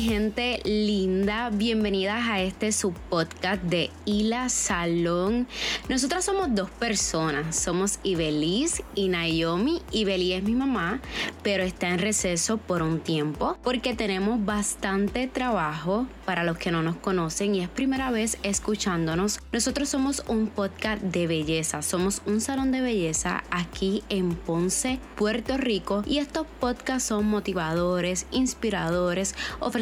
gente linda, bienvenidas a este subpodcast de Ila Salón. Nosotras somos dos personas, somos Ibeliz y Naomi. Ibeliz es mi mamá, pero está en receso por un tiempo porque tenemos bastante trabajo para los que no nos conocen y es primera vez escuchándonos. Nosotros somos un podcast de belleza, somos un salón de belleza aquí en Ponce, Puerto Rico y estos podcasts son motivadores, inspiradores,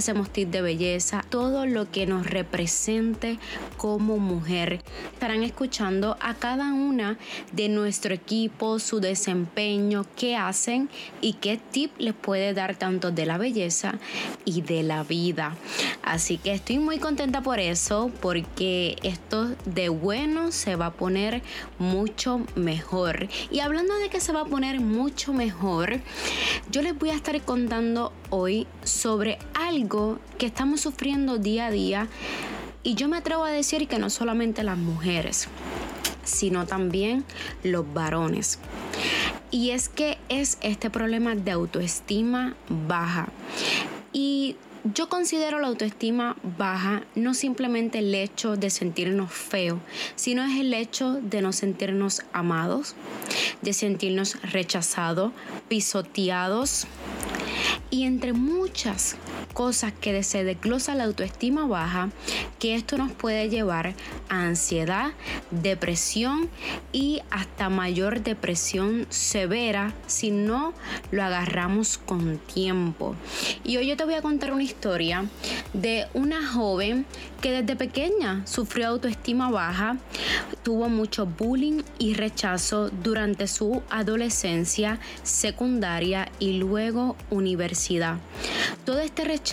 ofrecemos tips de belleza, todo lo que nos represente como mujer. Estarán escuchando a cada una de nuestro equipo, su desempeño, qué hacen y qué tip les puede dar tanto de la belleza y de la vida. Así que estoy muy contenta por eso, porque esto de bueno se va a poner mucho mejor. Y hablando de que se va a poner mucho mejor, yo les voy a estar contando hoy sobre algo que estamos sufriendo día a día y yo me atrevo a decir que no solamente las mujeres, sino también los varones. Y es que es este problema de autoestima baja. Y yo considero la autoestima baja no simplemente el hecho de sentirnos feos, sino es el hecho de no sentirnos amados, de sentirnos rechazados, pisoteados y entre muchas cosas que se desglosa la autoestima baja, que esto nos puede llevar a ansiedad, depresión y hasta mayor depresión severa si no lo agarramos con tiempo. Y hoy yo te voy a contar una historia de una joven que desde pequeña sufrió autoestima baja, tuvo mucho bullying y rechazo durante su adolescencia, secundaria y luego universidad. Todo este rechazo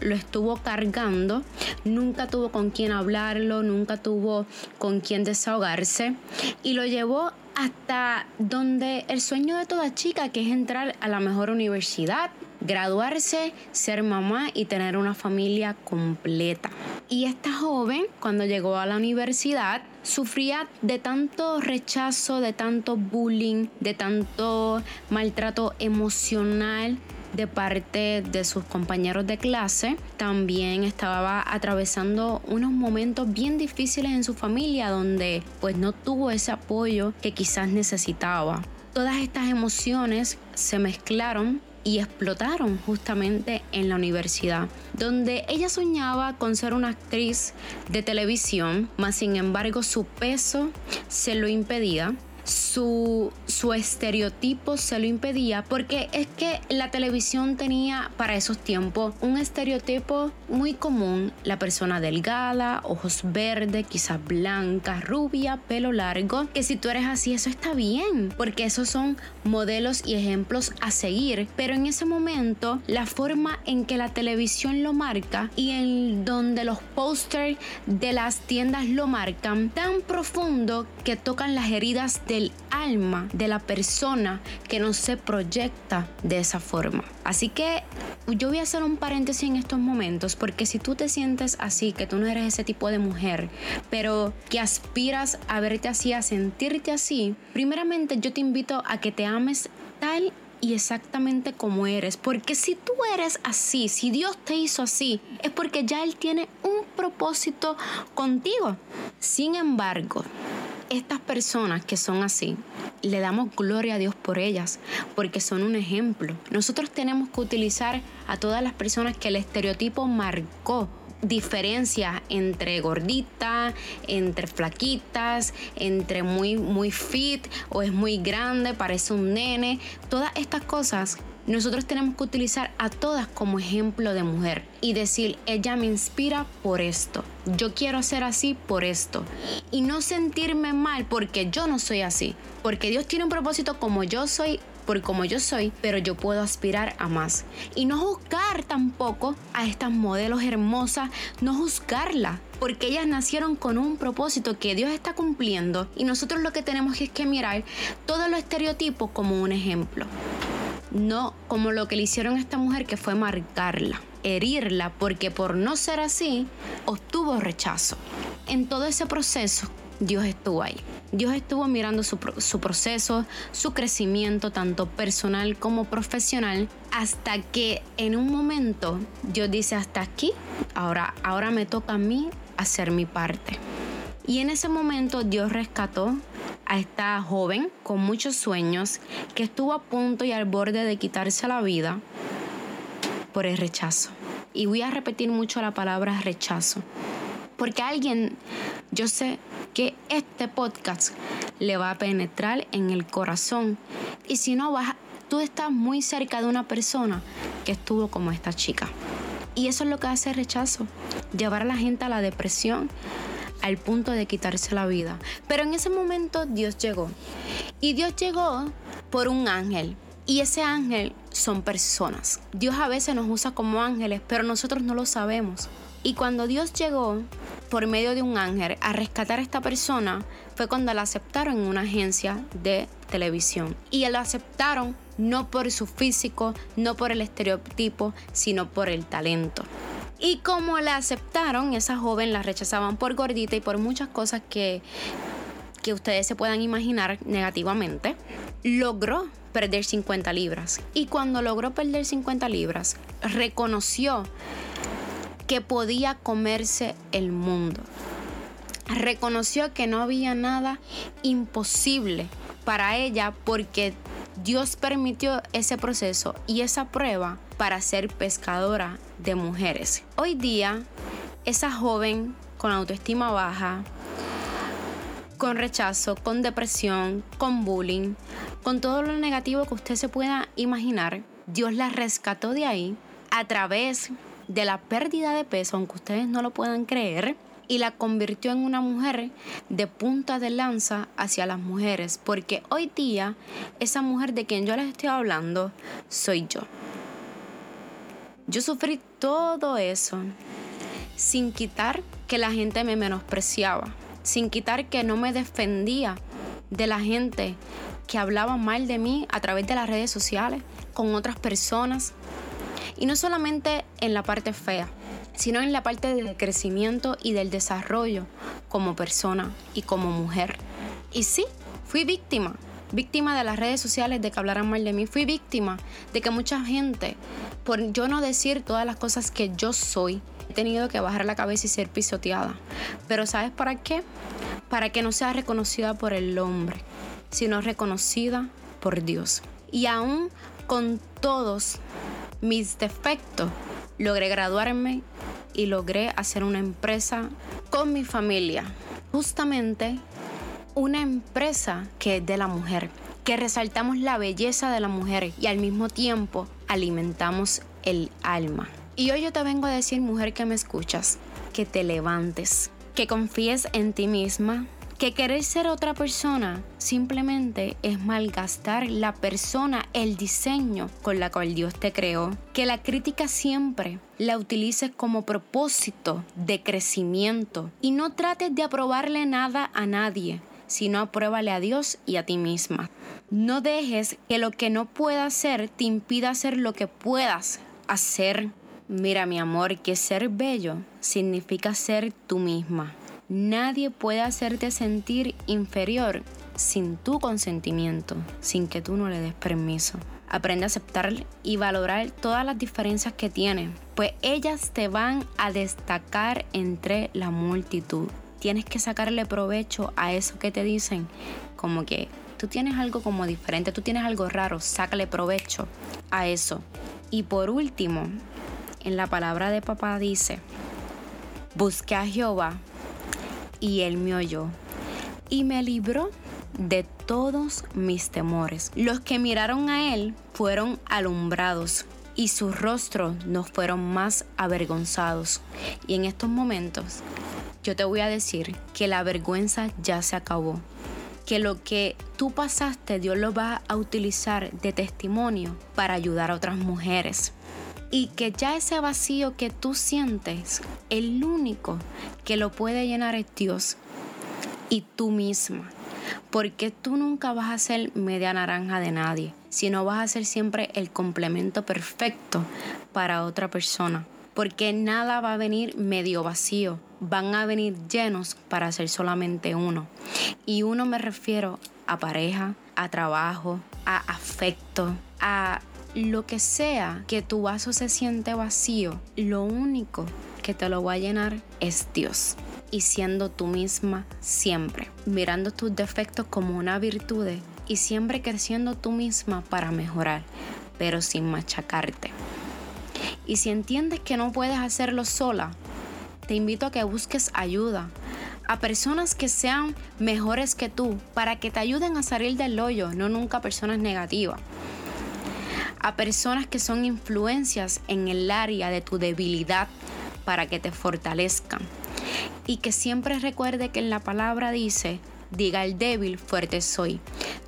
lo estuvo cargando, nunca tuvo con quién hablarlo, nunca tuvo con quién desahogarse y lo llevó hasta donde el sueño de toda chica, que es entrar a la mejor universidad, graduarse, ser mamá y tener una familia completa. Y esta joven, cuando llegó a la universidad, sufría de tanto rechazo, de tanto bullying, de tanto maltrato emocional de parte de sus compañeros de clase. También estaba atravesando unos momentos bien difíciles en su familia donde pues no tuvo ese apoyo que quizás necesitaba. Todas estas emociones se mezclaron y explotaron justamente en la universidad, donde ella soñaba con ser una actriz de televisión, mas sin embargo su peso se lo impedía su, su estereotipo se lo impedía porque es que la televisión tenía para esos tiempos un estereotipo muy común, la persona delgada, ojos verdes, quizás blanca, rubia, pelo largo, que si tú eres así eso está bien, porque esos son modelos y ejemplos a seguir, pero en ese momento la forma en que la televisión lo marca y en donde los pósters de las tiendas lo marcan tan profundo que tocan las heridas el alma de la persona que no se proyecta de esa forma. Así que yo voy a hacer un paréntesis en estos momentos porque si tú te sientes así, que tú no eres ese tipo de mujer, pero que aspiras a verte así, a sentirte así, primeramente yo te invito a que te ames tal y exactamente como eres. Porque si tú eres así, si Dios te hizo así, es porque ya Él tiene un propósito contigo. Sin embargo, estas personas que son así, le damos gloria a Dios por ellas, porque son un ejemplo. Nosotros tenemos que utilizar a todas las personas que el estereotipo marcó diferencias entre gorditas, entre flaquitas, entre muy, muy fit o es muy grande, parece un nene. Todas estas cosas nosotros tenemos que utilizar a todas como ejemplo de mujer y decir, ella me inspira por esto, yo quiero ser así por esto. Y no sentirme mal porque yo no soy así, porque Dios tiene un propósito como yo soy por como yo soy, pero yo puedo aspirar a más. Y no juzgar tampoco a estas modelos hermosas, no juzgarlas, porque ellas nacieron con un propósito que Dios está cumpliendo y nosotros lo que tenemos es que mirar todos los estereotipos como un ejemplo. No como lo que le hicieron a esta mujer que fue marcarla, herirla, porque por no ser así obtuvo rechazo. En todo ese proceso Dios estuvo ahí. Dios estuvo mirando su, su, proceso, su crecimiento, tanto personal como profesional, hasta que en un momento Dios dice hasta aquí, ahora, ahora me toca a mí hacer mi parte. Y en ese momento Dios rescató a esta joven con muchos sueños que estuvo a punto y al borde de quitarse la vida por el rechazo. Y voy a repetir mucho la palabra rechazo. Porque alguien, yo sé que este podcast le va a penetrar en el corazón. Y si no, vas, tú estás muy cerca de una persona que estuvo como esta chica. Y eso es lo que hace el rechazo. Llevar a la gente a la depresión al punto de quitarse la vida. Pero en ese momento Dios llegó. Y Dios llegó por un ángel. Y ese ángel son personas. Dios a veces nos usa como ángeles, pero nosotros no lo sabemos. Y cuando Dios llegó por medio de un ángel a rescatar a esta persona, fue cuando la aceptaron en una agencia de televisión. Y la aceptaron no por su físico, no por el estereotipo, sino por el talento. Y como la aceptaron, esa joven la rechazaban por gordita y por muchas cosas que, que ustedes se puedan imaginar negativamente, logró perder 50 libras. Y cuando logró perder 50 libras, reconoció que podía comerse el mundo. Reconoció que no había nada imposible para ella porque Dios permitió ese proceso y esa prueba para ser pescadora de mujeres. Hoy día, esa joven con autoestima baja, con rechazo, con depresión, con bullying, con todo lo negativo que usted se pueda imaginar, Dios la rescató de ahí a través de la pérdida de peso, aunque ustedes no lo puedan creer, y la convirtió en una mujer de punta de lanza hacia las mujeres, porque hoy día esa mujer de quien yo les estoy hablando soy yo. Yo sufrí todo eso sin quitar que la gente me menospreciaba, sin quitar que no me defendía de la gente que hablaba mal de mí a través de las redes sociales, con otras personas. Y no solamente en la parte fea, sino en la parte del crecimiento y del desarrollo como persona y como mujer. Y sí, fui víctima, víctima de las redes sociales de que hablaran mal de mí, fui víctima de que mucha gente, por yo no decir todas las cosas que yo soy, he tenido que bajar la cabeza y ser pisoteada. Pero ¿sabes para qué? Para que no sea reconocida por el hombre, sino reconocida por Dios. Y aún con todos mis defectos, logré graduarme y logré hacer una empresa con mi familia. Justamente una empresa que es de la mujer, que resaltamos la belleza de la mujer y al mismo tiempo alimentamos el alma. Y hoy yo te vengo a decir, mujer que me escuchas, que te levantes, que confíes en ti misma, que querer ser otra persona simplemente es malgastar la persona, el diseño con la cual Dios te creó. Que la crítica siempre la utilices como propósito de crecimiento y no trates de aprobarle nada a nadie sino apruébale a Dios y a ti misma. No dejes que lo que no puedas hacer te impida hacer lo que puedas hacer. Mira mi amor, que ser bello significa ser tú misma. Nadie puede hacerte sentir inferior sin tu consentimiento, sin que tú no le des permiso. Aprende a aceptar y valorar todas las diferencias que tienes, pues ellas te van a destacar entre la multitud. Tienes que sacarle provecho a eso que te dicen, como que tú tienes algo como diferente, tú tienes algo raro, sácale provecho a eso. Y por último, en la palabra de papá dice, busqué a Jehová y él me oyó y me libró de todos mis temores. Los que miraron a él fueron alumbrados y sus rostros no fueron más avergonzados. Y en estos momentos yo te voy a decir que la vergüenza ya se acabó. Que lo que tú pasaste Dios lo va a utilizar de testimonio para ayudar a otras mujeres y que ya ese vacío que tú sientes, el único que lo puede llenar es Dios y tú misma. Porque tú nunca vas a ser media naranja de nadie, sino vas a ser siempre el complemento perfecto para otra persona. porque nada va a venir medio vacío, van a venir llenos para ser solamente uno. Y uno me refiero a pareja, a trabajo, a afecto, a lo que sea que tu vaso se siente vacío, lo único que te lo va a llenar es Dios. Y siendo tú misma siempre, mirando tus defectos como una virtud y siempre creciendo tú misma para mejorar, pero sin machacarte. Y si entiendes que no puedes hacerlo sola, te invito a que busques ayuda a personas que sean mejores que tú para que te ayuden a salir del hoyo, no nunca personas negativas. A personas que son influencias en el área de tu debilidad para que te fortalezcan. Y que siempre recuerde que en la palabra dice, diga el débil, fuerte soy.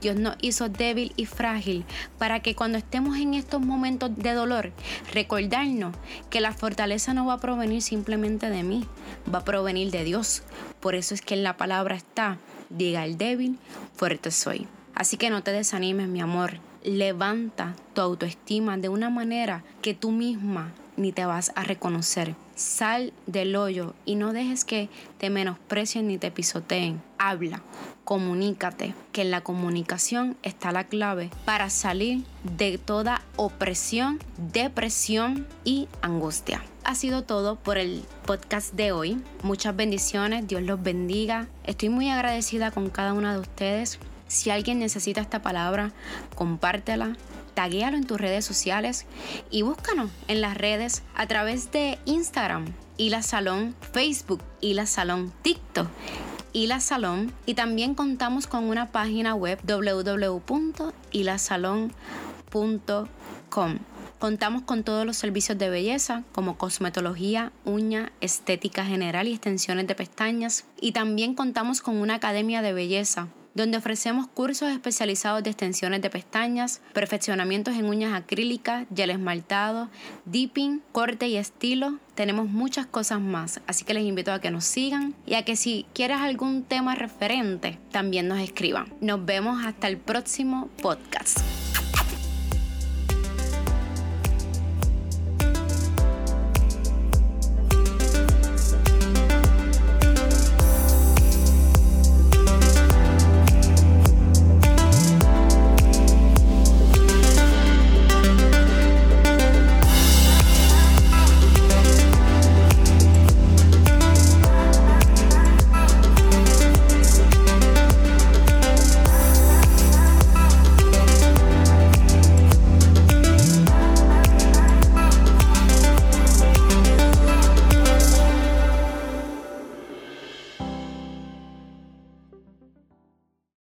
Dios nos hizo débil y frágil para que cuando estemos en estos momentos de dolor, recordarnos que la fortaleza no va a provenir simplemente de mí, va a provenir de Dios. Por eso es que en la palabra está, diga el débil, fuerte soy. Así que no te desanimes, mi amor. Levanta tu autoestima de una manera que tú misma ni te vas a reconocer. Sal del hoyo y no dejes que te menosprecien ni te pisoteen. Habla, comunícate, que en la comunicación está la clave para salir de toda opresión, depresión y angustia. Ha sido todo por el podcast de hoy. Muchas bendiciones, Dios los bendiga. Estoy muy agradecida con cada una de ustedes. Si alguien necesita esta palabra, compártela, taguéalo en tus redes sociales y búscanos en las redes a través de Instagram, y la Salón, Facebook, y la Salón, TikTok. y la Salón y también contamos con una página web www.ilasalon.com. Contamos con todos los servicios de belleza como cosmetología, uña, estética general y extensiones de pestañas. Y también contamos con una academia de belleza donde ofrecemos cursos especializados de extensiones de pestañas, perfeccionamientos en uñas acrílicas, gel esmaltado, dipping, corte y estilo. Tenemos muchas cosas más, así que les invito a que nos sigan y a que si quieres algún tema referente, también nos escriban. Nos vemos hasta el próximo podcast.